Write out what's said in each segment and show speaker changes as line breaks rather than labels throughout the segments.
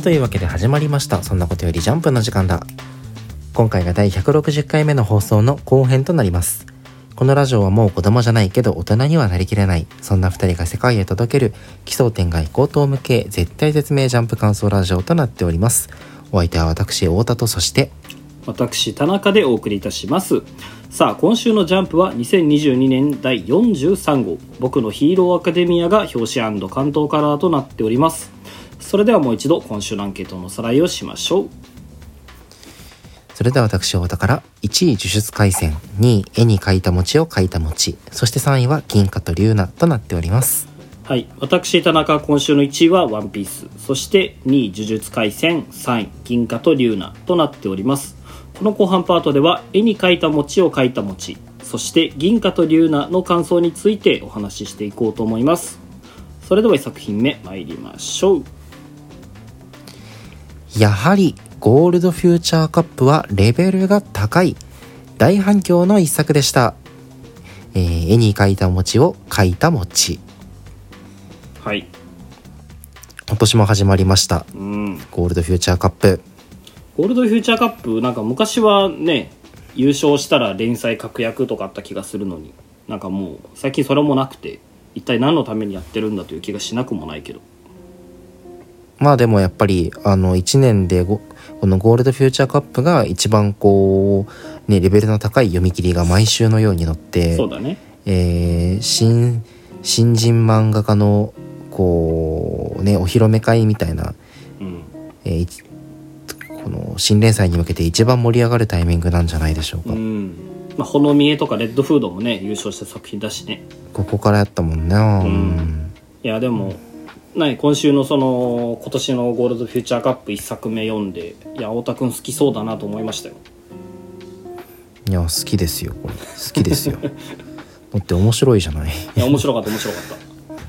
というわけで始まりました。そんなことよりジャンプの時間だ。今回が第160回目の放送の後編となります。このラジオはもう子供じゃないけど大人にはなりきれない。そんな2人が世界へ届ける奇想天外高等無形絶対絶命ジャンプ感想ラジオとなっております。お相手は私太田とそして
私田中でお送りいたします。さあ今週の「ジャンプ」は2022年第43号「僕のヒーローアカデミア」が表紙関東カラーとなっております。それではもう一度今週のアンケートのおさらいをしましょう。
それでは私太田から1位呪術廻戦2位絵に描いた餅を描いた餅そして3位は銀貨と龍奈となっております。
はい私田中今週の1位は「ワンピース。そして2位「呪術廻戦3位「銀貨と龍奈」となっております。この後半パートでは絵に描いた餅を描いた餅そして銀貨と龍奈の感想についてお話ししていこうと思います。それでは1作品目参りましょう
やはりゴールドフューチャーカップはレベルが高い。大反響の一作でした、えー、絵に描いた餅を描いた餅。
はい。
今年も始まりました。
うん。
ゴールドフューチャーカップ。
ゴールドフューチャーカップなんか昔はね優勝したら連載確約とかあった気がするのに。なんかもう最近それもなくて一体何のためにやってるんだという気がしなくもないけど
まあでもやっぱりあの1年でこのゴールドフューチャーカップが一番こうねレベルの高い読み切りが毎週のように載って
そうだね。
えー新新人漫画家のこうねお披露目会みたいな、
うん。
えーこの新連載に向けて一番盛り上がるタイミングなんじゃないでしょうか、
うん。まあほのみえとかレッドフードもね優勝した作品だしね。
ここからやったもんねうん。
いやでも何今週のその今年のゴールドフューチャーカップ1作目読んでいや太田君好きそうだなと思いましたよ。
いや好きですよこれ。好きですよ。だって面白いじゃない。
いや面白かった面白かった。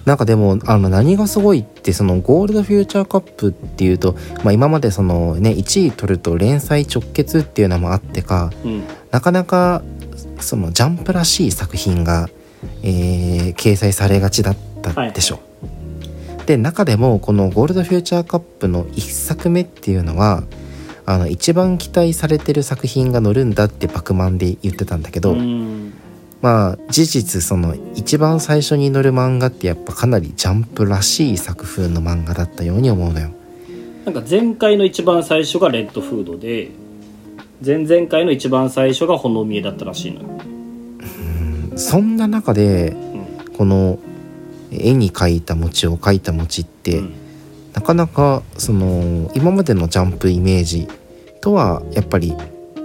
なんかでもあの何がすごいってそのゴールドフューチャーカップっていうと、まあ、今までそのね1位取ると連載直結っていうのもあってか
うん。
なかなかそのジャンプらしい作品が、えー掲載されがちだったでしょ。で中でもこのゴールドフューチャーカップの1作目っていうのはあの一番期待されてる作品が載るんだってバクマンで言ってたんだけど、
うん。
まあ事実その一番最初に載る漫画ってやっぱかなりジャンプらしい作風の漫画だったように思うのよ。
なんか前回の一番最初がレッドフードで前々回の一番最初がほのみえだったらしいのよ、
そんな中で
うん。
この絵に描いた餅を描いた餅って、
うん。
なかなかその今までのジャンプイメージとはやっぱり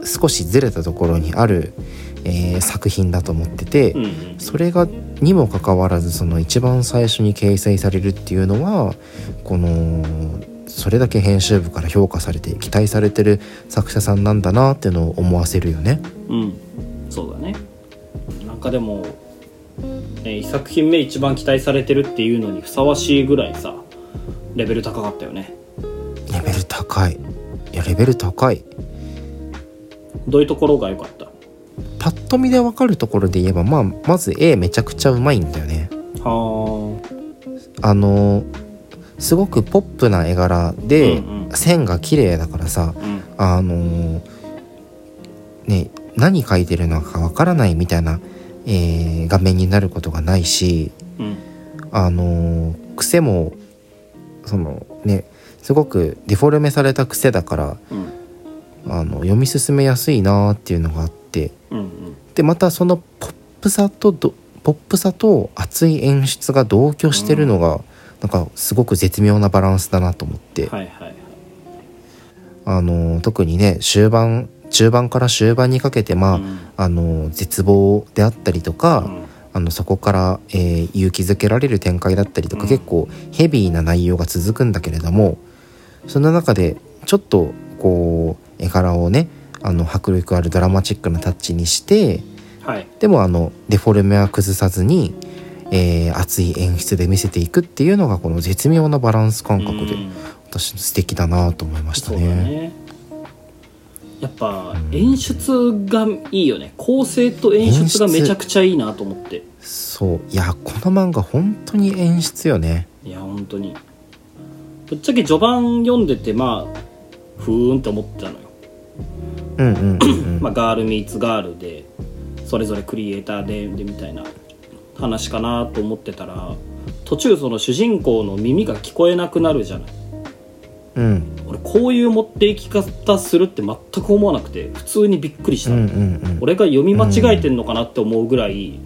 少しずれたところにある、えー作品だと思ってて、
うんうん。
それがにもかかわらずその一番最初に掲載されるっていうのはこのそれだけ編集部から評価されて期待されてる作者さんなんだなっていうのを思わせるよね。
うん。そうだね。なんかでも、ね、1作品目一番期待されてるっていうのにふさわしいぐらいさレベル高かったよね。
レベル高い。いやレベル高い。
どういうところが良かった？
パッと見でわかるところで言えば、まあ、まず絵めちゃくちゃうまいんだよね。
は
あ。のすごくポップな絵柄で、
うんうん。
線が綺麗だからさ
あうん。
あのね何描いてるのかわからないみたいな、えー画面になることがないし
うん。
あの癖もそのねすごくデフォルメされた癖だから
うん。
あの読み進めやすいなっていうのがあって
うんうん。
でまたそのポップさとどポップさと熱い演出が同居してるのが、なんかすごく絶妙なバランスだなと思って、
はいはいはい。
あの特にね終盤中盤から終盤にかけてまあ、
うん。
あの絶望であったりとか、
うん。
あのそこから、えー勇気づけられる展開だったりとか、
うん。
結構ヘビーな内容が続くんだけれどもその中でちょっとこう絵柄をねあの迫力あるドラマチックなタッチにして
はい。
でもあのデフォルメは崩さずに、えー熱い演出で見せていくっていうのがこの絶妙なバランス感覚で
うん。
私素敵だなと思いましたね。
ねやっぱ演出がいいよね。構成と演出がめちゃくちゃいいなと思って。
そう。いやこの漫画本当に演出よね。
いや本当に。ぶっちゃけ序盤読んでてまあふーんって思ってたのよ、
うんうんうん
まあ、ガールミーツガールでそれぞれクリエイターででみたいな話かなと思ってたら途中その主人公の耳が聞こえなくなるじゃない
うん。
俺こういう持っていき方するって全く思わなくて普通にびっくりした、
うんうんうん。
俺が読み間違えてんのかなって思うぐらい、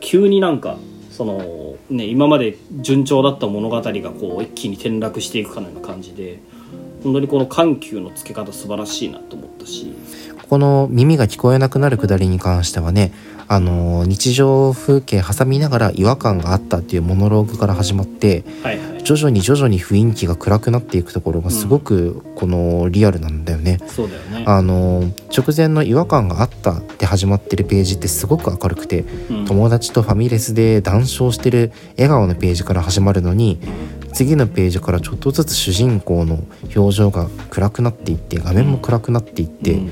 急になんかそのね今まで順調だった物語がこう一気に転落していくかのような感じで本当にこの緩急のつけ方素晴らしいなと思ったし。
この耳が聞こえなくなるくだりに関してはねあの日常風景挟みながら違和感があったっていうモノローグから始まって
はいはい。
徐々に徐々に雰囲気が暗くなっていくところがすごくこのリアルなんだよね。
そうだよね。
あの直前の違和感があったって始まってるページってすごく明るくて
うん。
友達とファミレスで談笑してる笑顔のページから始まるのに次のページからちょっとずつ主人公の表情が暗くなっていって画面も暗くなっていって、
うん。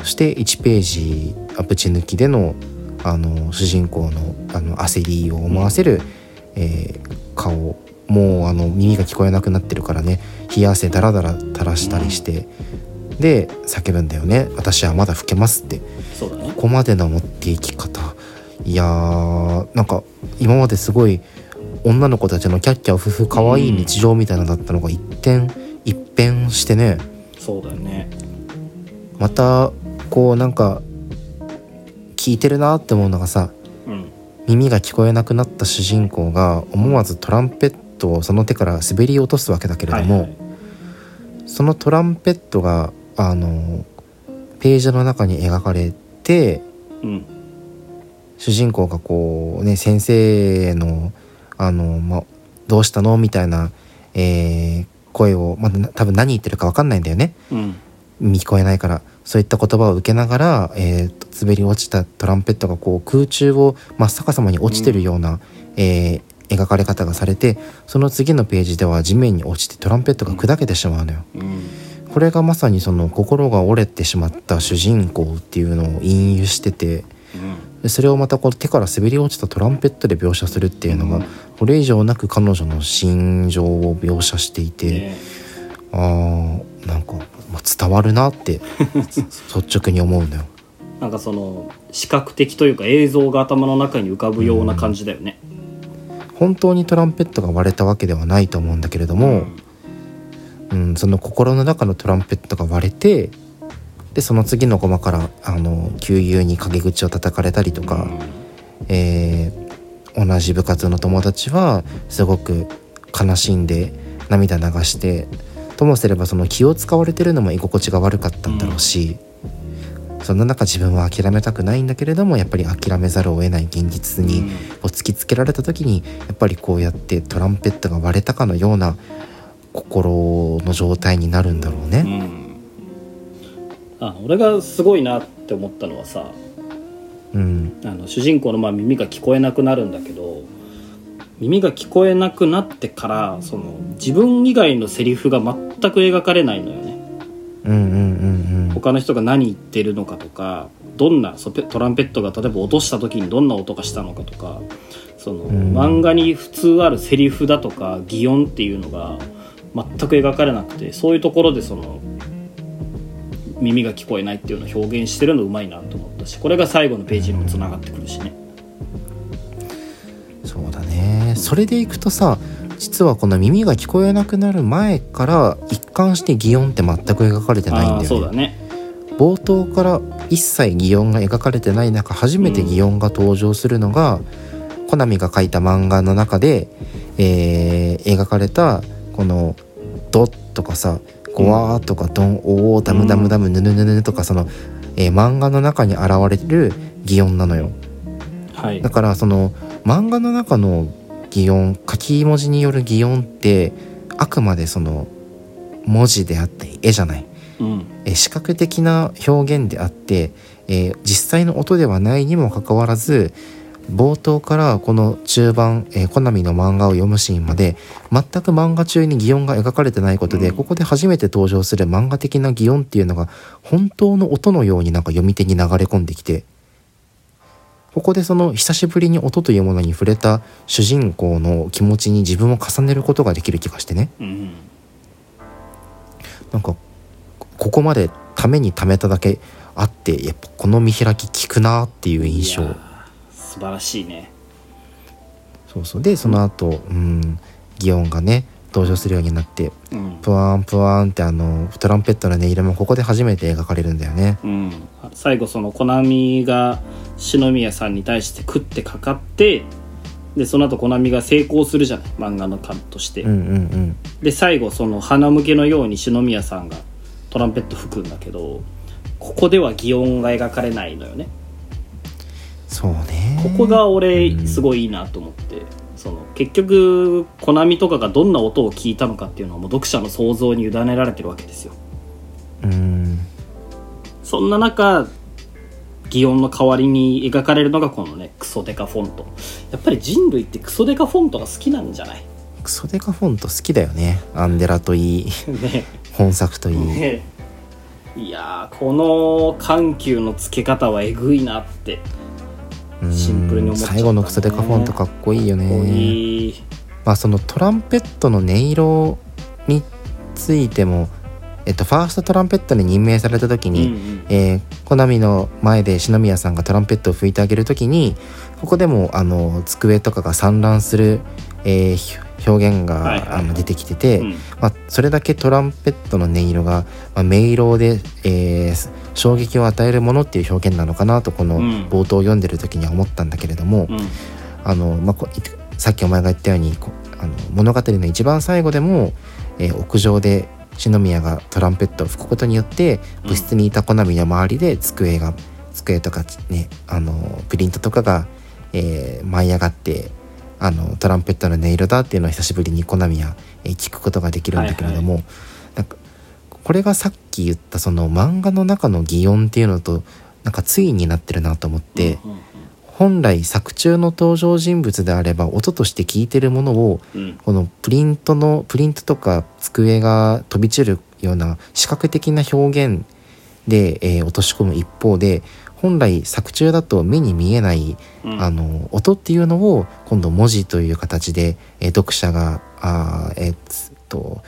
そして1ページあぶち抜きでのあの主人公のあの焦りを思わせる、えー顔もうあの耳が聞こえなくなってるからね冷や汗ダラダラ垂らしたりして、で叫ぶんだよね「私はまだ老けます」って。
そうだね。
ここまでの持っていき方いやーなんか今まですごい女の子たちのキャッキャウフフ可愛い日常みたいなのだったのが一転一変してね。
そうだよね。
またこうなんか聞いてるなって思うのがさ
うん。
耳が聞こえなくなった主人公が思わずトランペットをその手から滑り落とすわけだけれども、
はいはい。
そのトランペットがあのページの中に描かれて
うん。
主人公がこうね先生のあの、ま、どうしたの？みたいな、えー声を、まだ多分何言ってるか分かんないんだよね。
うん。
耳聞こえないからそういった言葉を受けながら、えーと滑り落ちたトランペットがこう空中を真っ逆さまに落ちてるような、えー描かれ方がされてその次のページでは地面に落ちてトランペットが砕けてしまうのよ。
うん。
これがまさにその心が折れてしまった主人公っていうのを隠喩してて
うん。
でそれをまたこう手から滑り落ちたトランペットで描写するっていうのが
うん。
これ以上なく彼女の心情を描写していて、
ね。
あーなんか、まあ、伝わるなって 率直に思うのよ。
なんかその視覚的というか映像が頭の中に浮かぶような感じだよね、
本当にトランペットが割れたわけではないと思うんだけれども、うんその心の中のトランペットが割れてでその次のコマからあの旧友に陰口を叩かれたりとか、えー同じ部活の友達はすごく悲しんで涙流してともすればその気を使われてるのも居心地が悪かったんだろうし、そんな中自分は諦めたくないんだけれどもやっぱり諦めざるを得ない現実に
うん。
を突きつけられた時にやっぱりこうやってトランペットが割れたかのような心の状態になるんだろうね。
うん。あ俺がすごいなって思ったのはさ
うん、
あの主人公のまあ耳が聞こえなくなるんだけど耳が聞こえなくなってからその自分以外のセリフが全く描かれないのよね。
うんうんうんうん。
他の人が何言ってるのかとかどんなトランペットが例えば落とした時にどんな音がしたのかとかその、
ん。
漫画に普通あるセリフだとか擬音っていうのが全く描かれなくてそういうところでその耳が聞こえないっていうのを表現してるのうまいなと思ったしこれが最後のページにもつながってくるしね。
そうだねそれでいくとさ実はこの耳が聞こえなくなる前から一貫して擬音って全く描かれてないんだよね。
ね。
冒頭から一切擬音が描かれてない中初めて擬音が登場するのが、コナミが書いた漫画の中で、えー描かれたこの「ド」とかさ「ゴワー」とか「ドン」「オー」「ダムダムダム」「ヌヌヌヌ」とかその、えー漫画の中に現れる擬音なのよ。
はい。
だからその漫画の中の擬音書き文字による擬音ってあくまでその文字であって絵じゃない。
うん
えー視覚的な表現であって、えー実際の音ではないにもかかわらず冒頭からこの中盤、えーコナミの漫画を読むシーンまで全く漫画中に擬音が描かれてないことで、
うん
ここで初めて登場する漫画的な擬音っていうのが本当の音のようになんか読み手に流れ込んできてここでその久しぶりに音というものに触れた主人公の気持ちに自分を重ねることができる気がしてね。
うん
なんかここまでために貯めただけあってやっぱこの見開き効くなっていう印象。
素晴らしいね。
そうそう。でその後うん祇園がね登場するようになって
うん、
プワーンプワーンってあのトランペットの音色もここで初めて描かれるんだよね
うん、最後そのコナミが篠宮さんに対して食ってかかってでその後コナミが成功するじゃない漫画の感として、
うんうんうん。
で最後その鼻向けのように篠宮さんがトランペット吹くんだけどここでは擬音が描かれないのよね。
そうね。
ここが俺
うん。
すごいいいなと思って、その結局コナミとかがどんな音を聞いたのかっていうのはもう読者の想像に委ねられてるわけですよ。
うん。
そんな中擬音の代わりに描かれるのがこのねクソデカフォント。やっぱり人類ってクソデカフォントが好きなんじゃない？
クソデカフォント好きだよね。アンデラといい。
ね。
本作といい、
ね。いやーこの緩急のつけ方はえぐいなって
うん。
シンプルに思っちゃったね
最後のクソデカフォントかっこいいよね。
いい。
まあそのトランペットの音色についてもえっとファーストトランペットに任命された時に、
うんうん。
えーコナミの前で篠宮さんがトランペットを吹いてあげる時にここでもあの机とかが散乱する、えーひ表現が、あの出てきてて、
うん。
まあ、それだけトランペットの音色が、まあ、明朗で、えー衝撃を与えるものっていう表現なのかなとこの
うん。
冒頭を読んでる時には思ったんだけれども、
うん。
あのまあ、さっきお前が言ったようにこあの物語の一番最後でも、えー屋上で篠宮がトランペットを吹くことによって
うん
部室にいたコナミの周りで机が机とかねあのプリントとかが、えー舞い上がってあのトランペットの音色だっていうのを久しぶりにコナミは、えー聞くことができるんだけれども、なんかこれがさっき言ったその漫画の中の擬音っていうのとなんか対になってるなと思って。
うん
本来作中の登場人物であれば音として聞いてるものを
うん。うん
このプリントのプリントとか机が飛び散るような視覚的な表現で、えー落とし込む一方で本来作中だと目に見えない、
うん。
あの音っていうのを今度文字という形で、えー読者があーえーつと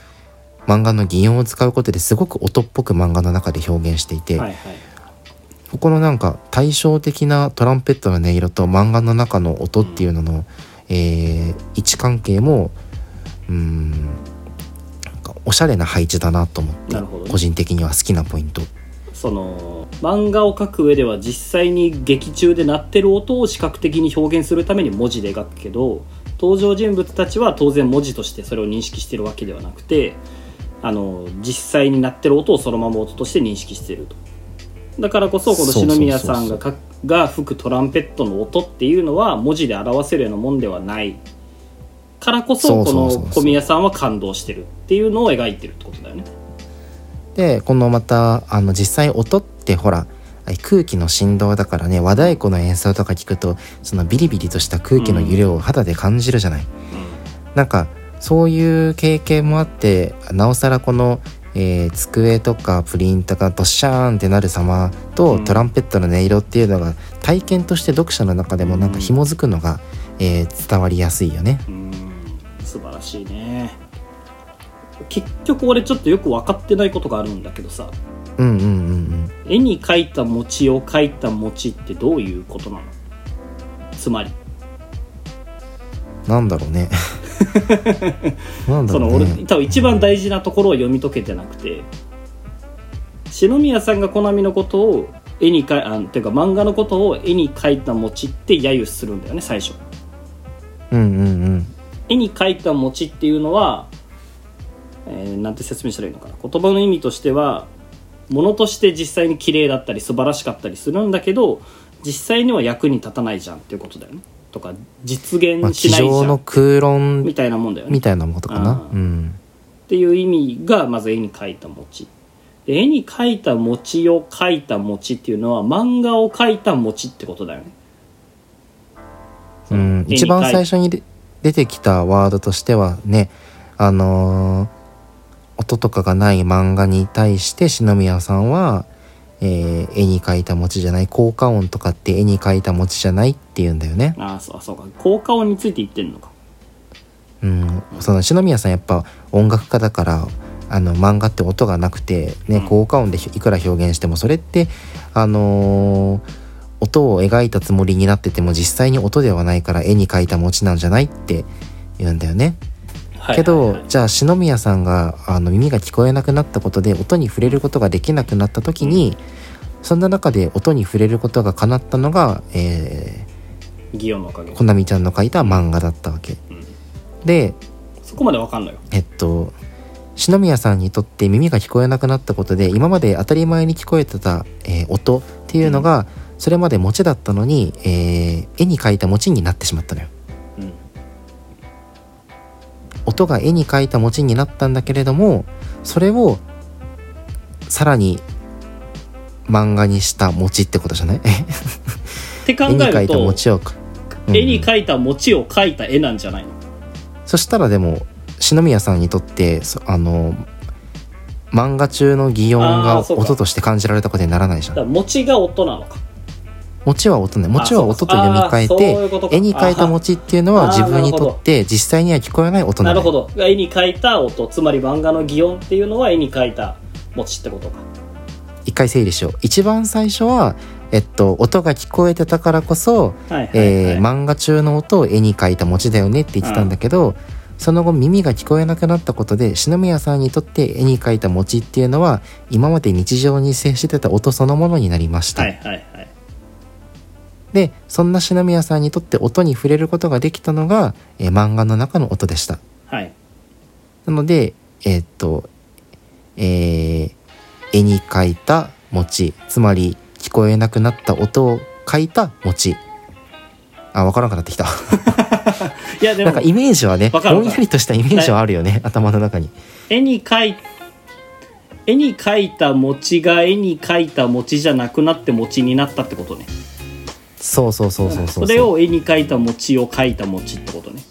漫画の擬音を使うことですごく音っぽく漫画の中で表現していて、
はいはい
ここのなんか対照的なトランペットの音色と漫画の中の音っていうのの、えー位置関係もうーんおしゃれな配置だなと思って、
ね。
個人的には好きなポイント。
その漫画を描く上では実際に劇中で鳴ってる音を視覚的に表現するために文字で描くけど登場人物たちは当然文字としてそれを認識してるわけではなくてあの実際に鳴ってる音をそのまま音として認識してるとだからこそこの篠宮さんがかが吹くトランペットの音っていうのは文字で表せるようなもんではないからこそこの小宮さんは感動してるっていうのを描いてるってことだよね。
でこのまたあの実際音ってほら空気の振動だからね和太鼓の演奏とか聞くとそのビリビリとした空気の揺れを肌で感じるじゃない、なんかそういう経験もあってなおさらこの、えー机とかプリントがドッシャーンってなる様と、
うん。
トランペットの音色っていうのが体験として読者の中でもなんか紐づくのが、えー伝わりやすいよね。
うん。素晴らしいね。結局俺ちょっとよく分かってないことがあるんだけどさ。
うんうん。
絵に描いた餅を描いた餅ってどういうことなの？つまり。
なんだろうね。なんだ
その俺。多分一番大事なところを読み解けてなくて篠宮さんがコナミのことを絵に描いあていうか漫画のことを絵に描いた餅って揶揄するんだよね最初
うんうんうん。
絵に描いた餅っていうのは、えーなんて説明したらいいのかな言葉の意味としては物として実際に綺麗だったり素晴らしかったりするんだけど実際には役に立たないじゃんっていうことだよねとか実
まあ、
現しないじゃ
机上の
ん
空論
みたいなもんだよね。
みたいなことかな。
う
うん。
っていう意味がまず絵に描いた餅。で絵に描いた餅を描いた餅っていうのは漫画を描いた餅ってことだよね。
うん、一番最初にで出てきたワードとしてはねあのー音とかがない漫画に対して篠宮さんは、えー絵に描いた餅じゃない効果音とかって絵に描いた餅じゃないって言うんだよね。
ああそうあそうか効果音について言ってんのか
うん、その篠宮さんやっぱ音楽家だからあの漫画って音がなくて、ね
うん
効果音でいくら表現してもそれってあのー音を描いたつもりになってても実際に音ではないから絵に描いた餅なんじゃないって言うんだよね。
はい
けど、じゃあ篠宮さんがあの耳が聞こえなくなったことで音に触れることができなくなった時に、そんな中で音に触れることが叶ったのが、え
祇園のおかげ。
ー、こなみちゃんの書いた漫画だったわけ。
うん。
で
そこまでわかんないよ。
えっと篠宮さんにとって耳が聞こえなくなったことで今まで当たり前に聞こえてた、えー音っていうのが、それまで餅だったのに、えー絵に描いた餅になってしまったのよ。
うん
音が絵に描いた餅になったんだけれどもそれをさらに漫画にした餅ってことじゃない？
って考
絵に描いた
えると
餅をか、うん。
絵に描いた餅を描いた絵なんじゃないの？
そしたらでも篠宮さんにとってそあの漫画中の擬音が音として感じられたことにならないじゃん。
だから餅が音なのか
餅は音ね餅は音と読み替えて絵に描いた餅っていうのは自分にとって実際には聞こえない音なの。よ
なるほど。絵に描いた音つまり漫画の擬音っていうのは絵に描いた餅ってことか。
一回整理しよう。一番最初はえっと音が聞こえてたからこそえー漫画中の音を絵に描いた餅だよねって言ってたんだけど、その後耳が聞こえなくなったことで篠宮さんにとって絵に描いた餅っていうのは今まで日常に接してた音そのものになりました、
はいはいはい
でそんな篠宮さんにとって音に触れることができたのが、えー漫画の中の音でした。
はい。
なのでえーっとえー絵に描いた餅つまり聞こえなくなった音を描いた餅。あ分からなくなってきた。
いやでも
なんかイメージはねぼんやりとしたイメージはあるよね頭の中に。
絵に描い絵に描いた餅が絵に描いた餅じゃなくなって餅になったってことね
そうそうそうそうそう
それを絵に描いた餅を描いた餅ってことね。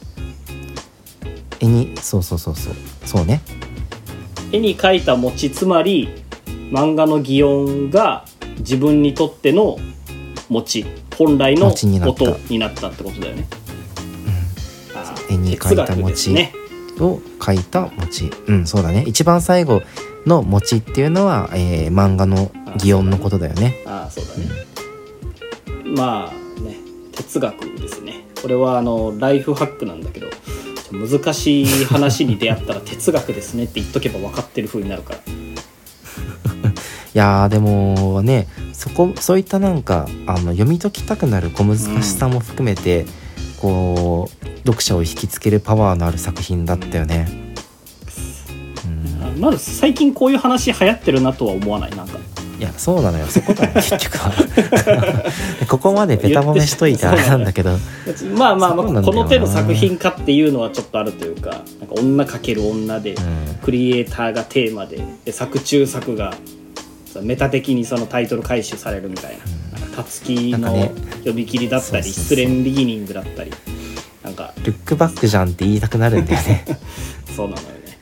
絵にそうそうそうそう。そうね。
絵に描いた餅つまり漫画の擬音が自分にとっての餅。本来の
餅になった。
音になったってことだよね、
絵に描いた
哲学ですね。
を描いた餅。うんそうだね。一番最後の餅っていうのは、えー漫画の擬音のことだよね。
ああそうだね、まあね哲学ですね。これはあのライフハックなんだけど難しい話に出会ったら哲学ですねって言っとけば分かってる風になるから。
いやーでもねそこそういったなんかあの読み解きたくなる小難しさも含めて、こう読者を引きつけるパワーのある作品だったよね。うん。
あまず最近こういう話流行ってるなとは思わない？なんか
いや そうなのよ。そこだよ。結局は。ここまでベタ褒めしといてあれなんだけど。
まあまあまあこの手の作品かっていうのはちょっとあるというかなんか女かける女で、
うん。
クリエイターがテーマでで作中作がさメタ的にそのタイトル回収されるみたいな,、たつきの
なんかね。
読み切りだったり失恋ビギニングだったりなんか。
ルックバックじゃんって言いたくなるんだよね。
そうなのよね、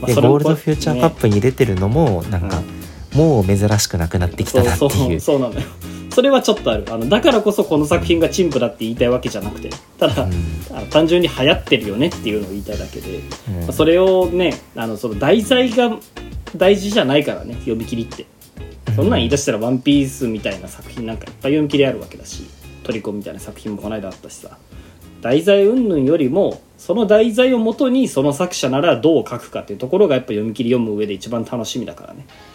まあ
ゴールドフューチャーカップに出てるのもなんか、もう珍しくなくなってきたなって
そう。そう
いう
そうなのよ。それはちょっとある。あのだからこそこの作品が陳腐だって言いたいわけじゃなくて。ただ、
うん。
あの単純に流行ってるよねっていうのを言いたいだけで、
うん。
まあそれをねあのその題材が大事じゃないからね読み切りって。そんなん言い出したら「ワンピースみたいな作品なんかいっぱい読み切りあるわけだしトリコみたいな作品もこの間あったしさ。題材云々よりもその題材をもとにその作者ならどう書くかっていうところがやっぱ読み切り読む上で一番楽しみだからね、だ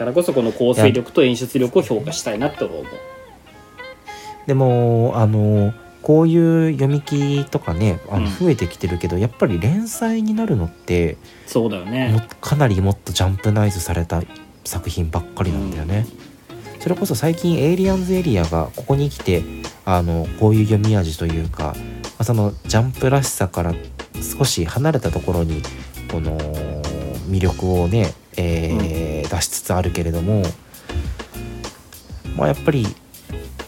からこそこの構成力と演出力を評価したいなって思う。
でもあのこういう読み切りとかねあの
うん。
増えてきてるけど、やっぱり連載になるのって
そうだよね。
もかなりもっとジャンプナイズされた作品ばっかりなんだよね、それこそ最近エイリアンズエリアがここに来てあのこういう読み味というか、まあそのジャンプらしさから少し離れたところにこの魅力をね、えー出しつつあるけれどもまあやっぱり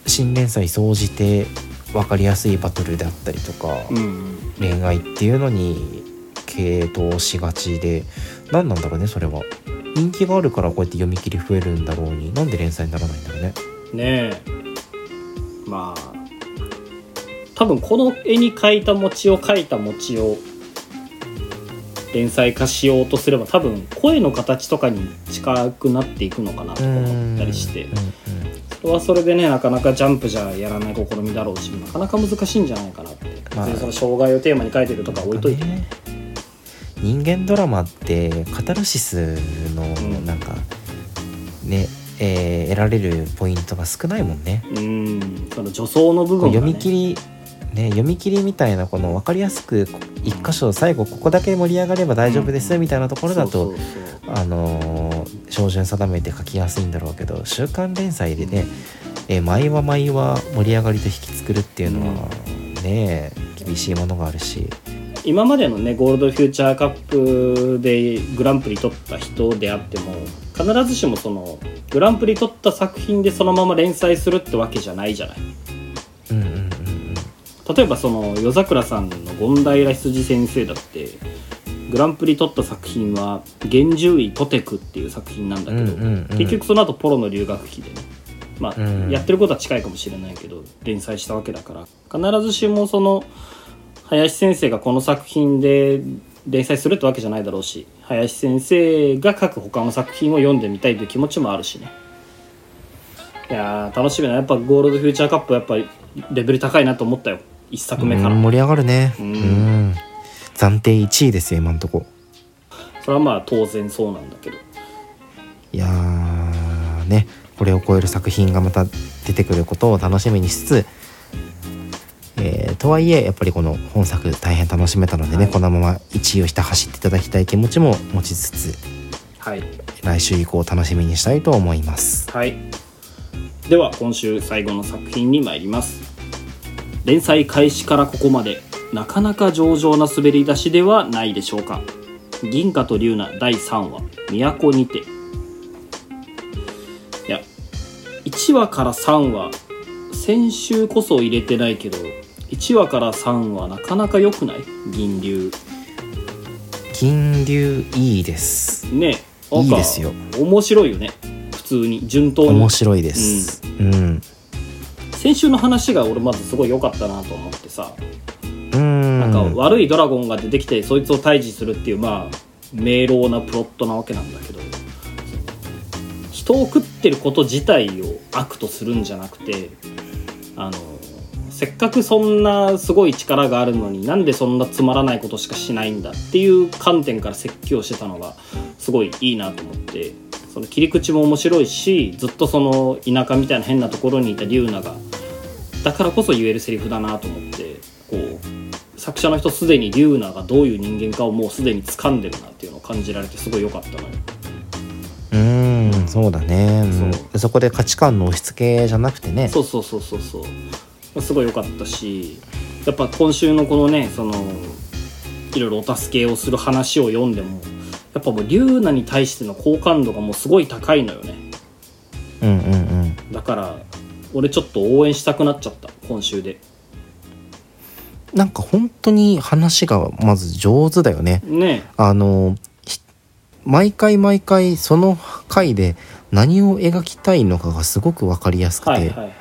新連載総じて分かりやすいバトルであったりとか、
うん
恋愛っていうのに傾倒しがちで何なんだろうねそれは。人気があるからこうやって読み切り増えるんだろうになんで連載にならないんだろうね。
ねえ。まあ多分この絵に描いた餅を描いた餅を連載化しようとすれば多分声の形とかに近くなっていくのかなとか思ったりして。
うん。うん
それはそれでねなかなかジャンプじゃやらない試みだろうしなかなか難しいんじゃないかなって、
まあ。
別にその障害をテーマに書いてるとか置いといて、
ね。人間ドラマってカタルシスの
うん。
なんか、ね、えー得られるポイントが少ないもんね。
うん。その女装の部分が、ね、
読み切りね、読み切りみたいなこの分かりやすくこ一箇所最後ここだけ盛り上がれば大丈夫ですみたいなところだと、照準定めて書きやすいんだろうけど週刊連載でね、えー毎話毎話盛り上がりと引き作るっていうのはね、厳しいものがあるし。
今までのねゴールドフューチャーカップでグランプリ取った人であっても必ずしもそのグランプリ取った作品でそのまま連載するってわけじゃないじゃない。
うんうん
例えばその夜桜さんの権平羊先生だってグランプリ取った作品は「幻獣医トテク」っていう作品なんだけど、
うんうんうん
結局その後ポロの留学期でね。まあ、
うん。
やってることは近いかもしれないけど連載したわけだから。必ずしもその林先生がこの作品で連載するってわけじゃないだろうし林先生が書く他の作品を読んでみたいという気持ちもあるしね。いやー楽しみだな。やっぱゴールドフューチャーカップやっぱりレベル高いなと思ったよ一作目から、
うん盛り上がるね。
う
うん。ん暫定1位ですよ今んとこ。
それはまあ当然そうなんだけど。
いやーね。これを超える作品がまた出てくることを楽しみにしつつ、えーとはいえやっぱりこの本作大変楽しめたのでね、
はい。
このまま1位をひた走っていただきたい気持ちも持ちつつ
はい。
来週以降楽しみにしたいと思います。
はい。では今週最後の作品に参ります連載開始からここまでなかなか上々な滑り出しではないでしょうか。銀河と龍奈第3話「都にて」いや1話から3話先週こそ入れてないけど1話から3話なかなか良くない？銀龍。
金龍いいです。
ね
いいですよ。
面白いよね。普通に順当に。
面白いです。うん
先週の話が俺まずすごい良かったなと思ってさ、
うん。
なんか悪いドラゴンが出てきてそいつを退治するっていうまあ明朗なプロットなわけなんだけど。人を食ってること自体を悪とするんじゃなくてあのせっかくそんなすごい力があるのになんでそんなつまらないことしかしないんだっていう観点から説教してたのがすごいいいなと思ってその切り口も面白いしずっとその田舎みたいな変なところにいた龍奈がだからこそ言えるセリフだなと思ってこう作者の人すでに龍奈がどういう人間かをもうすでに掴んでるなっていうのを感じられてすごい良かったのよ。
うんそうだね、うん。
そう。
そこで価値観の押し付けじゃなくてね。
そうそうそうそうそう。すごい良かったしやっぱ今週のこのねそのいろいろお助けをする話を読んでもやっぱもう龍奈に対しての好感度がもうすごい高いのよね。
うんうんうん。
だから俺ちょっと応援したくなっちゃった今週で。
なんか本当に話がまず上手だよね。
ね。
あのひ毎回毎回その回で何を描きたいのかがすごく分かりやすくて、
はいはいはい。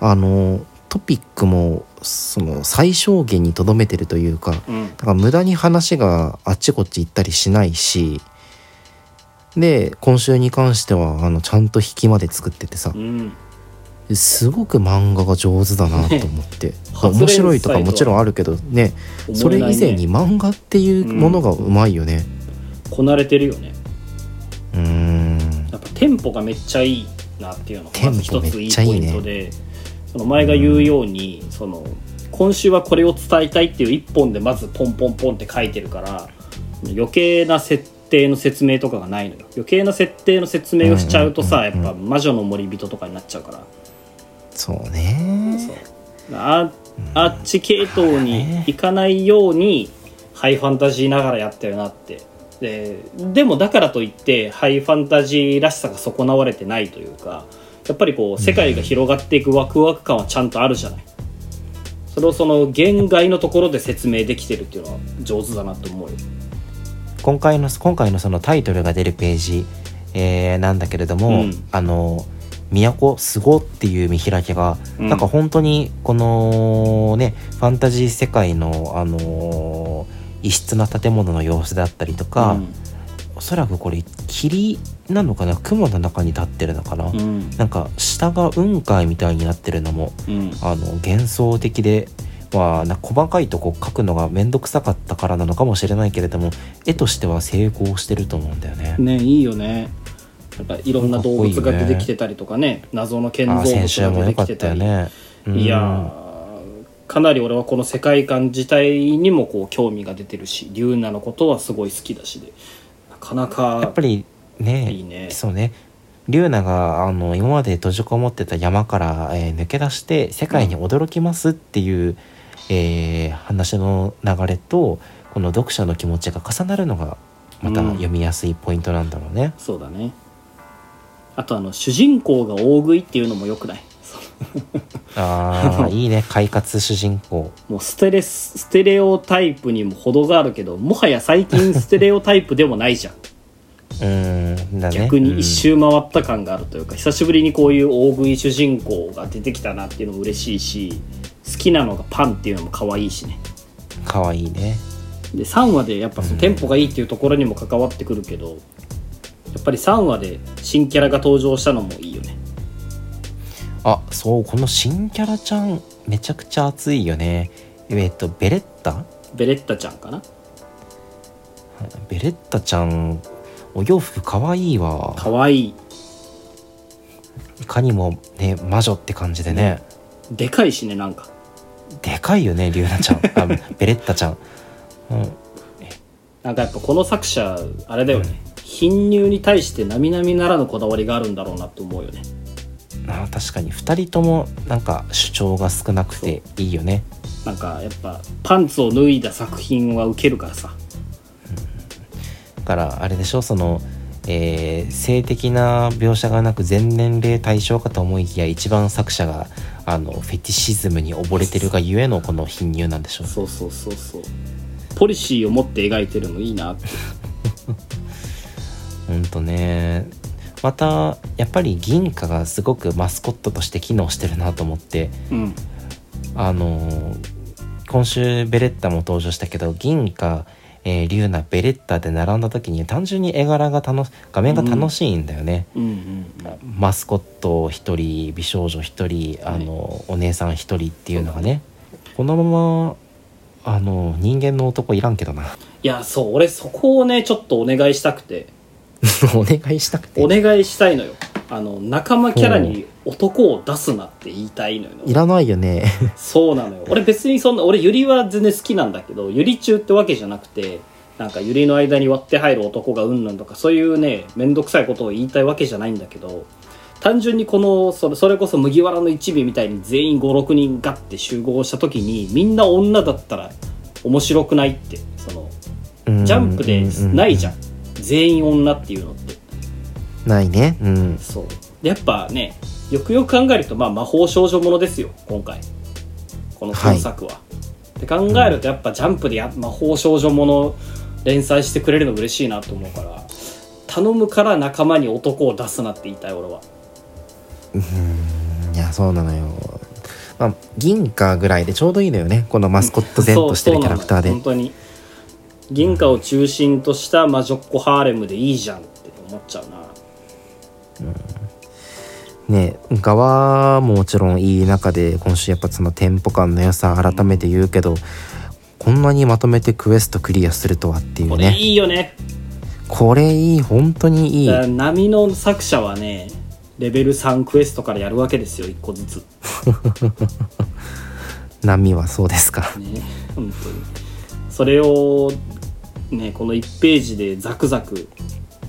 あのトピックもその最小限にとどめてるというか
うん。
だから無駄に話があっちこっち行ったりしないしで今週に関してはあのちゃんと引きまで作っててさ
うん。
すごく漫画が上手だなと思って、
初
面白いとかもちろんあるけどねそれ以前に漫画っていうものがうまいよね。
こなれてるよね。
うーん。
やっぱテンポがめっちゃいいなっていうのが
テンポ
まず一ついい
めっちゃいいね。
ポイントでその前が言うように、その今週はこれを伝えたいっていう一本でまずポンポンポンって書いてるから余計な設定の説明とかがないのよ。余計な設定の説明をしちゃうとさ、やっぱ魔女の森人とかになっちゃうから、
そうね。
そう。ああっち系統に行かないようにハイファンタジーながらやってるなって。ででもだからといってハイファンタジーらしさが損なわれてないというかやっぱりこう世界が広がっていくワクワク感はちゃんとあるじゃない。それをその限界のところで説明できてるっていうのは上手だなと思うよ。
今回の今回のそのタイトルが出るページ、えーなんだけれども、
うん。
あの「都すご」っていう見開きが、
うん。
なんか本当にこのねファンタジー世界のあのー異質な建物の様子であったりとか、おそらくこれ霧なのかな？雲の中に立ってるのかな、
うん。うん
なんか下が雲海みたいになってるのも
うん。
あの幻想的で、まあ、な細かいとこ描くのが面倒くさかったからなのかもしれないけれども絵としては成功してると思うんだよね。
ねいいよね。なんかいろんな動物が出てきてたりとかね。謎の建造
あ
物が出
良かったよ
てきてたり、
ね。うん。
いやーかなり俺はこの世界観自体にもこう興味が出てるしリュウナのことはすごい好きだしでなかなか
やっぱりね
いいね。
そうね。リュウナがあの今まで閉じこもってた山から、えー抜け出して世界に驚きますっていう、えー話の流れとこの読者の気持ちが重なるのがまた
うん。
読みやすいポイントなんだろうね。
そうだね。あとあの主人公が大食いっていうのもよくない？
ああいいね。快活主人公。
もうステレスステレオタイプにも程があるけどもはや最近ステレオタイプでもないじゃん
うーんだね。
逆に一周回った感があるというか、久しぶりにこういう大食い主人公が出てきたなっていうのも嬉しいし好きなのがパンっていうのも可愛いしね
うん可愛いね。
で3話でやっぱそのテンポがいいっていうところにも関わってくるけど、やっぱり3話で新キャラが登場したのもいいよね
あそうこの新キャラちゃんめちゃくちゃ熱いよね。えっとベレッタ？
ベレッタちゃんかな
ベレッタちゃんお洋服かわいいわ。
可愛い。
いかにもね魔女って感じでね、
でかいしねなんか。
でかいよねリュウナちゃん。あ ベレッタちゃん、うん、
なんかやっぱこの作者あれだよね、貧乳に対して並々ならぬこだわりがあるんだろうなと思うよね。
あ確かに。2人ともなんか主張が少なくていいよね。
なんかやっぱパンツを脱いだ作品は受けるからさ。
だからあれでしょ？その、えー性的な描写がなく全年齢対象かと思いきや一番作者があのフェティシズムに溺れてるがゆえのこの貧乳なんでしょう。
そうそうそうそう。ポリシーを持って描いてるのいいなって。
ほんとね。またやっぱり銀貨がすごくマスコットとして機能してるなと思って。
うん。
あのー今週ベレッタも登場したけど銀貨、えー、リュウナベレッタで並んだ時に単純に絵柄が楽し画面が楽しいんだよね、マスコット1人美少女1人あの、お姉さん1人っていうのがね。このままあの人間の男いらんけどな。
いやそう俺そこをねちょっとお願いしたくて。
お願いしたくて。
お願いしたいのよ。あの仲間キャラに男を出すなって言いたいのよ。
いらないよね。
そうなのよ。俺別にそんな俺ユリは全然好きなんだけどユリ中ってわけじゃなくてなんかユリの間に割って入る男がうんぬんとかそういうね面倒くさいことを言いたいわけじゃないんだけど単純にこのそれそれこそ麦わらの一味みたいに全員56人ガッて集合した時にみんな女だったら面白くないってそのジャンプでないじゃん。全員女っていうのって。
ないね。うん。
そう。でやっぱねよくよく考えると、まあ、魔法少女ものですよ今回。この本作は。で考えるとやっぱジャンプでや魔法少女もの連載してくれるの嬉しいなと思うから頼むから仲間に男を出すなって言いたい俺は。
いやそうなのよ。まあ銀貨ぐらいでちょうどいいのよね。このマスコット前としてるキャラクターで。
本当に。銀貨を中心とした魔女っ子ハーレムでいいじゃんって思っちゃうな
ね側ももちろんいい中で今週やっぱそのテンポ感の良さ改めて言うけど、こんなにまとめてクエストクリアするとはっていう
これ
ね
いいよね。
これいい本当にいい。
波の作者はねレベル3クエストからやるわけですよ1個ずつ。
波はそうですか
ね本当に。それをねこの1ページでザクザク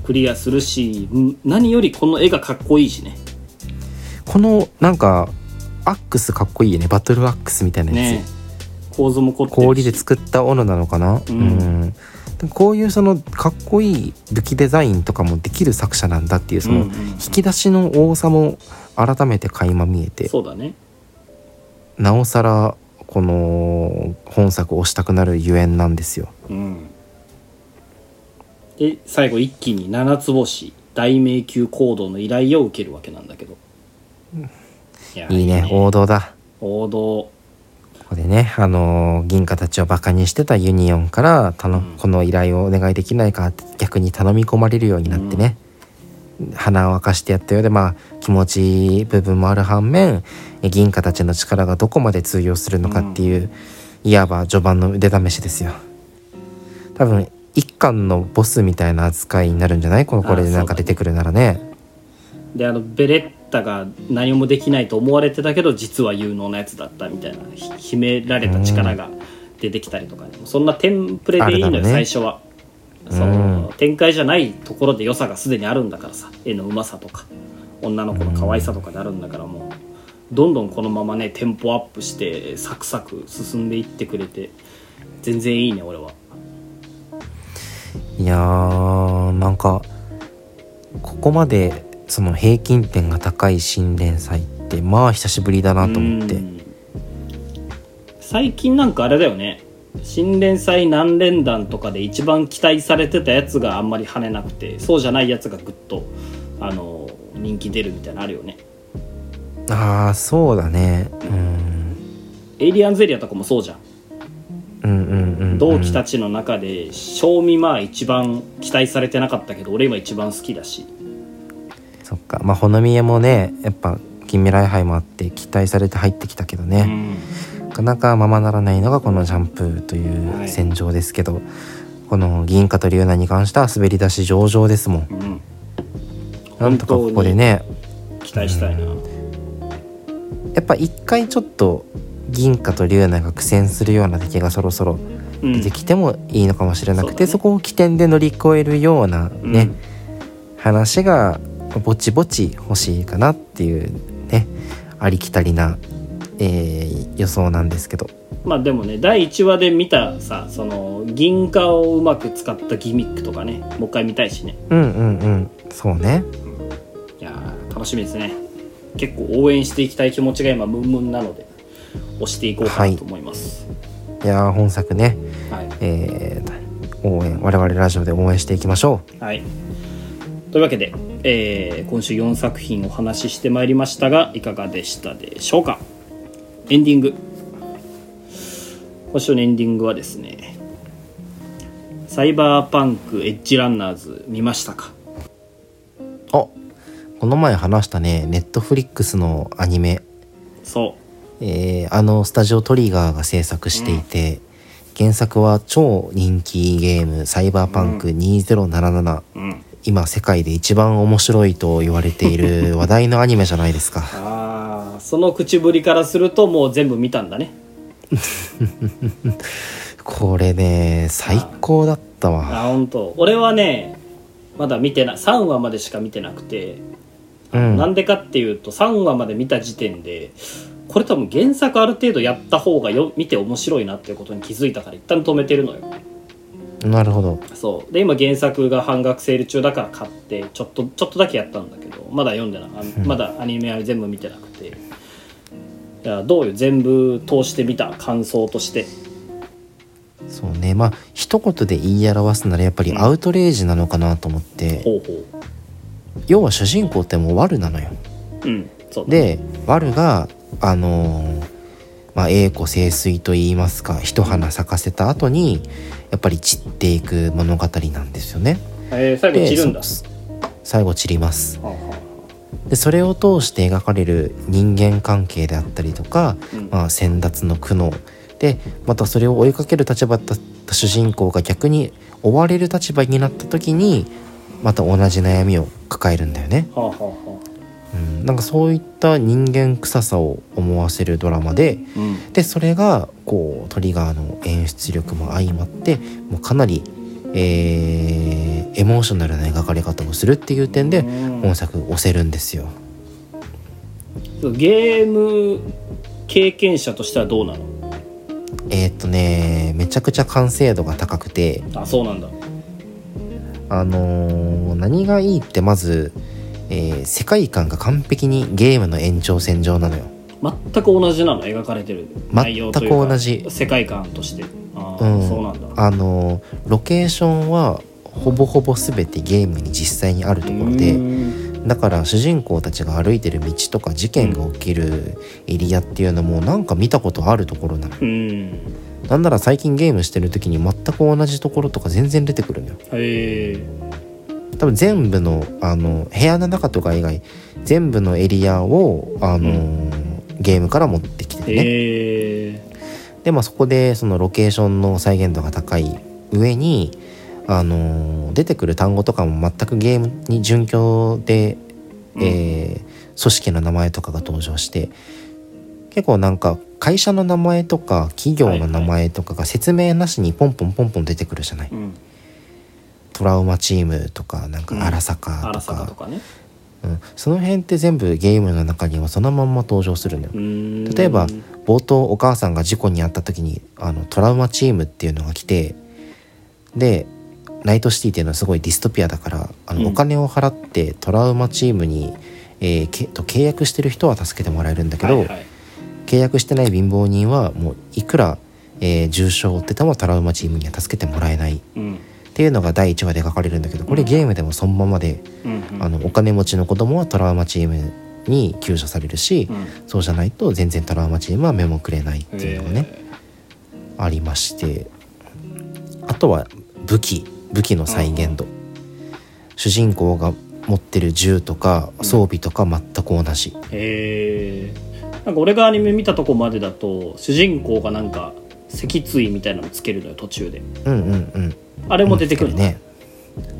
クリアするしん何よりこの絵がかっこいいしね
このなんかアックスかっこいいよね。バトルアックスみたいなやつ、
ね構造も凝って
氷で作った斧なのかな。うん。でもこういうそのかっこいい武器デザインとかもできる作者なんだっていうその
うんうんうん。
引き出しの多さも改めて垣間見えて
そうだね。
なおさらこの本作を推したくなるゆえんなんですよ。
うん。で最後一気に七つ星大迷宮行動の依頼を受けるわけなんだけどいや
いいね王道だ。
王道。
ここでね、あのー銀貨たちをバカにしてたユニオンから頼
うん。
この依頼をお願いできないかって逆に頼み込まれるようになってね、鼻を明かしてやったようでまあ気持ちいい部分もある反面え銀貨たちの力がどこまで通用するのかっていう、いわば序盤の腕試しですよ。多分一巻のボスみたいな扱いになるんじゃない？このこれでなんか出てくるならね。
であのベレッタが何もできないと思われてたけど実は有能なやつだったみたいなひ秘められた力が出てきたりとかね、そんなテンプレでいいのよ、
ね。
最初は。その展開じゃないところで良さがすでにあるんだからさ。絵のうまさとか。女の子の可愛さとかであるんだからもう。どんどんこのままねテンポアップしてサクサク進んでいってくれて全然いいね俺は。い
やーなんかここまでその平均点が高い新連載ってまあ久しぶりだなと思って。
うん。最近なんかあれだよね。新連載何連弾とかで一番期待されてたやつがあんまり跳ねなくてそうじゃないやつがぐっとあの人気出るみたいなのあるよね。
ああそうだね。うん。
エイリアンズエリアとかもそうじゃん。
うんうんうんうん。
同期たちの中で賞味まあ一番期待されてなかったけど俺今一番好きだし
そっか。まあほのみえもねやっぱ近未来杯もあって期待されて入ってきたけど
う
ね、
ん。
なかなかままならないのがこのジャンプとい
はい。
う戦場ですけど、この銀貨と龍奈に関しては滑り出し上々ですもん。
うん。
なんとかここでね。
期待したいな。
やっぱ一回ちょっと銀貨と龍奈が苦戦するような敵がそろそろ
うん。
出てきてもいいのかもしれなくて、
そうだね。
そこを起点で乗り越えるようなね、話がぼちぼち欲しいかなっていうねありきたりな、えー予想なんですけど。
まあでもね第1話で見たさその銀貨をうまく使ったギミックとかねもう一回見たいしね。
うんうんうん。そうね。
いやー楽しみですね。結構応援していきたい気持ちが今ムンムンなので押していこうかなと思います。
い。やー本作ね、
はい、
えー応援我々ラジオで応援していきましょ
はい。というわけで、えー今週4作品お話ししてまいりましたがいかがでしたでしょうか？エンディング。今週のエンディングはですねサイバーパンクエッジランナーズ見ましたか？
うあこの前話したねネットフリックスのアニメ。
そ
えーあのスタジオトリガーが制作していて、原作は超人気ゲーム「サイバーパンク2077」
ううん
今世界で一番面白いと言われている話題のアニメじゃないですか。
ああその口ぶりからするともう全部見たんだね。
これね最高だったわ。
あ本当。俺はねまだ見てない3話までしか見てなくて。
うん。
なんでかっていうと3話まで見た時点でこれ多分原作ある程度やった方がよ見て面白いなっていうことに気づいたから一旦止めてるのよ
なるほど。
そう。で今原作が半額セール中だから買ってちょっとちょっとだけやったんだけどまだ読んでないあまだアニメは全部見てなくて。いやどうよ全部通してみた感想として。
そうね。まあ一言で言い表すならやっぱりアウトレイジなのかなと思って、
ほうほ
要は主人公ってもうワルなのよ。
ううん
でワルがあのーまあ、栄枯盛衰といいますか一花咲かせた後にやっぱり散っていく物語なんですよね。
えー、最後
で
散るんだ
そ最後散ります。
はあは
でそれを通して描かれる人間関係であったりとか、まあ、先達の苦悩でまたそれを追いかける立場だった主人公が逆に追われる立場になった時にまた同じ悩みを抱えるんだよね。
はあはあは
うん、なんかそういった人間臭さを思わせるドラマで
あうん。
でそれがこうトリガーの演出力も相まってもうかなり、えーエモーショナルな描かれ方をするっていう点で
うん。
本作押せるんですよ。
ゲーム経験者としてはどうなの？
えーっとねめちゃくちゃ完成度が高くて。
あそうなんだ。
あのー何がいいってまず、えー世界観が完璧にゲームの延長線上なのよ。
全く同じなの描かれてる内容と
全く同じ。
世界観として。ああ、
うん。
そうなんだ。
あのーロケーションはほぼほぼ全てゲームに実際にあるところでだから主人公たちが歩いてる道とか事件が起きるエリアっていうのもなんか見たことあるところなの
うん。
なんなら最近ゲームしてる時に全く同じところとか全然出てくるのよ。
へえ
多分全部のあの部屋の中とか以外全部のエリアをあのーゲームから持ってきててね。
へえ
でまあそこでそのロケーションの再現度が高い上にあのー出てくる単語とかも全くゲームに準拠で、
うん。
えー組織の名前とかが登場して結構なんか会社の名前とか企業の名前とかが説明なしにポンポンポンポン出てくるじゃない、
うん
トラウマチームとかなんか荒坂と
荒
か,、
坂とかね。
うん、その辺って全部ゲームの中にはそのまんま登場するのよ。例えば冒頭お母さんが事故に遭った時にあのトラウマチームっていうのが来てでナイトシティっていうのはすごいディストピアだからあの、
うん。
お金を払ってトラウマチームに、えーけと契約してる人は助けてもらえるんだけど、
はいはい。
契約してない貧乏人はもういくら、えー重傷を負っててもトラウマチームには助けてもらえない。っ
うん
ていうのが第1話で書かれるんだけどこれゲームでもそのままで、あのお金持ちの子供はトラウマチームに救助されるし、
うん。
そうじゃないと全然トラウマチームは目もくれないっていうのがね、
へ
ありまして。あとは武器。武器の再現度、主人公が持ってる銃とか装備とか全く同じ、
えへえなんか俺がアニメ見たとこまでだと主人公がなんか脊椎みたいなのつけるのよ途中で。
うんうんうん
あれも出てくるの、
うんね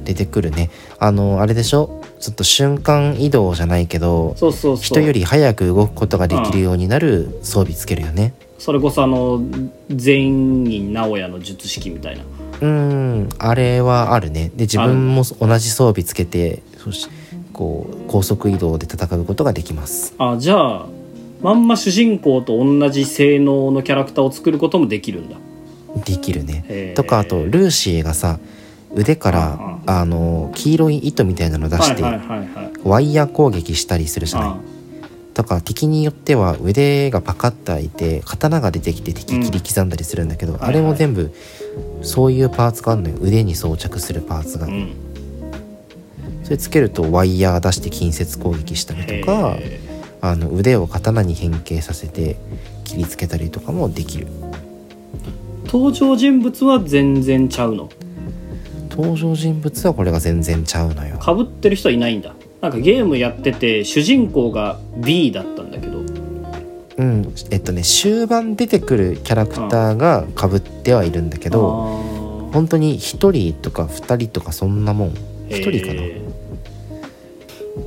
出てくるね。あのあれでしょ？ちょっと瞬間移動じゃないけど
そうそうそう。
人より早く動くことができるようになる装備つけるよね。
それこそあの全員直哉の術式みたいな。
うんあれはあるね。で自分も同じ装備つけてそしこう高速移動で戦うことができます。
あじゃあまんま主人公と同じ性能のキャラクターを作ることもできるんだ
できるね。とかあとルーシーがさ腕からあの黄色い糸みたいなの出して、ワイヤー攻撃したりするじゃない？
あ
とか敵によっては腕がパカッと開いて刀が出てきて敵切り刻んだりするんだけど、
はい
あれも全部そういうパーツがあるのよ。腕に装着するパーツが、
うん。
それつけるとワイヤー出して近接攻撃したり
へ
とか
え
あの腕を刀に変形させて切りつけたりとかもできる
登場人物は全然ちゃうの。
登場人物はこれが全然ちゃうのよ。
かぶってる人はいないんだ。なんかゲームやってて主人公が B だったんだけど。
うん。えっとね終盤出てくるキャラクターがかぶってはいるんだけど
ど
本当に1人とか2人とかそんなもん。1人かな。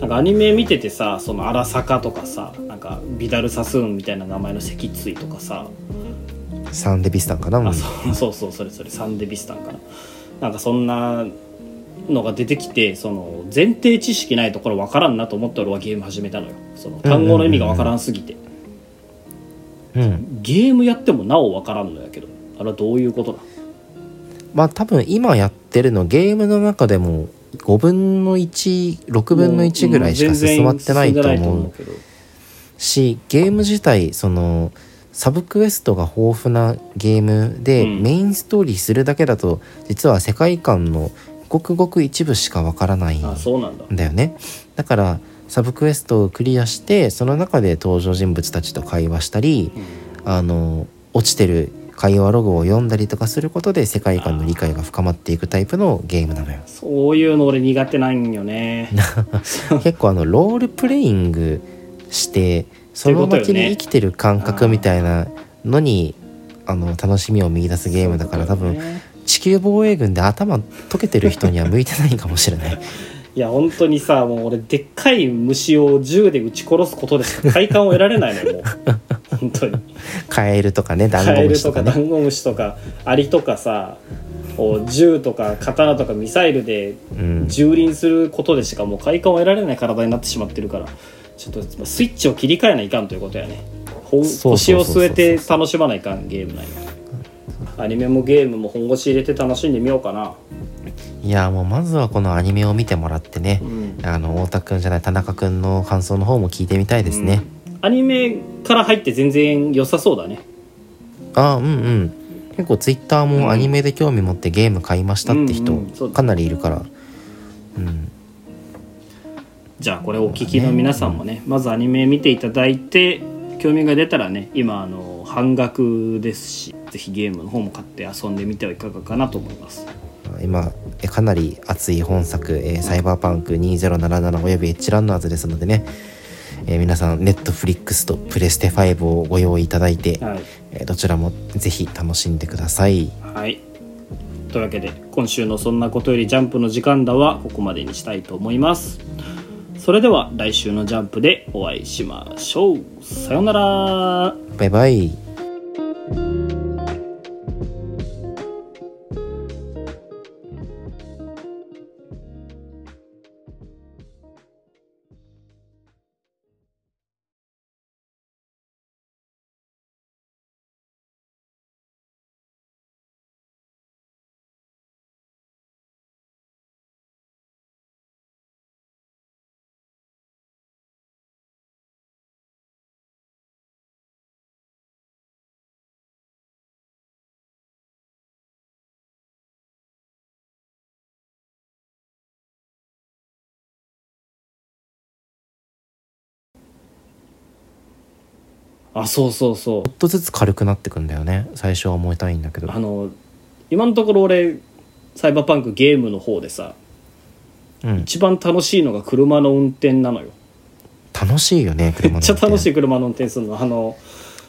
なんかアニメ見ててさその荒坂とかさなんかビダルサスーンみたいな名前の脊椎とかさ、
サンデビスタンかな、うん
あそうそうそうそれそれサンデビスタンかな。なんかそんなのが出てきてその前提知識ないところ分からんなと思って俺はゲーム始めたのよ。その単語の意味が分からんすぎて、
うん、
ゲームやってもなお分からんのやけどあれはどういうことだ？
まあ多分今やってるのゲームの中でも5分の16分の1ぐらいしか進まってないと思うしゲーム自体そのサブクエストが豊富なゲームで、
うん。
メインストーリーするだけだと実は世界観のごくごく一部しかわからないん
だ
だよね。だ。からサブクエストをクリアしてその中で登場人物たちと会話したりあの落ちてる会話ログを読んだりとかすることで世界観の理解が深まっていくタイプのゲームなのよ。
そういうの俺苦手なんよね。
結構あのロールプレイングしてその街に生きてる感覚みたいなのにあの楽しみを見出すゲームだから多分地球防衛軍で頭溶けてる人には向いてないかもしれない。
いや本当にさもう俺でっかい虫を銃で撃ち殺すことでしか快感を得られないのよもう。本当に。
カエルとかねダンゴ
カエル
ムシとかね。
とかダンゴムシとかアリとかさ銃とか刀とかミサイルで
うん。
蹂躙することでしかもう快感を得られない体になってしまってるからちょっとスイッチを切り替えないかんということやね。腰を据えて楽しまないかんゲームなんや。アニメもゲームも本腰入れて楽しんでみようかな。い
やもうまずはこのアニメを見てもらってね。
うん。
あの太田くんじゃない田中くんの感想の方も聞いてみたいですね、
アニメから入って全然良さそうだね。
あうんうん。結構ツイッターもアニメで興味持ってゲーム買いましたって人かなりいるから。うん
じゃあこれお聞きの皆さんもねまずアニメ見ていただいて興味が出たらね今あの半額ですしぜひゲームの方も買って遊んでみてはいかがかなと思います。
今えかなり熱い本作、えーサイバーパンク2077およびエッジランナーズですのでね、えー皆さんネットフリックスとプレステ5をご用意いただいて、
はい。
えーどちらもぜひ楽しんでください。
はい。というわけで今週の「そんなことよりジャンプ」の時間だはここまでにしたいと思いますそれでは来週の「ジャンプ」でお会いしましょう。さようなら。
バイバイ。
あそうそうそう。
ちょっとずつ軽くなってくんだよね。最初は思いたいんだけど。
あの今のところ俺サイバーパンクゲームの方でさ
うん。
一番楽しいのが車の運転なのよ。
楽しいよね車の
めっちゃ楽しい
い
車の運転するの。あの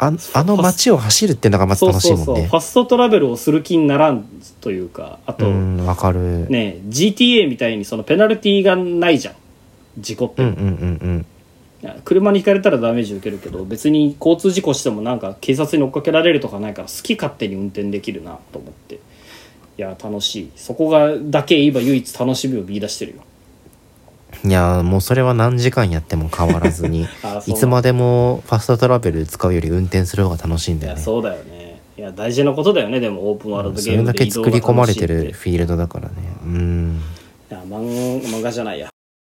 ああの街を走るってのがまず
そう
楽しいもんね。
そうそうファストトラベルをする気にならんというかあと、
うんわかる、
ね GTA みたいにそのペナルティーがないじゃん。事故って、
うんうんうんうん
車にひかれたらダメージ受けるけど別に交通事故してもなんか警察に追っかけられるとかないから好き勝手に運転できるなと思って。いや楽しい。そこがだけ今唯一楽しみを見出してるよ。
いやーもうそれは何時間やっても変わらずに いつまでもファストトラベル使うより運転する方が楽しいんだよね。
そうだよね。いや大事なことだよねでもオープンワールド
それだけ
ゲームで移動が
作り込まれ
て
るフィールドだからね。うん。
いや漫漫画じゃないや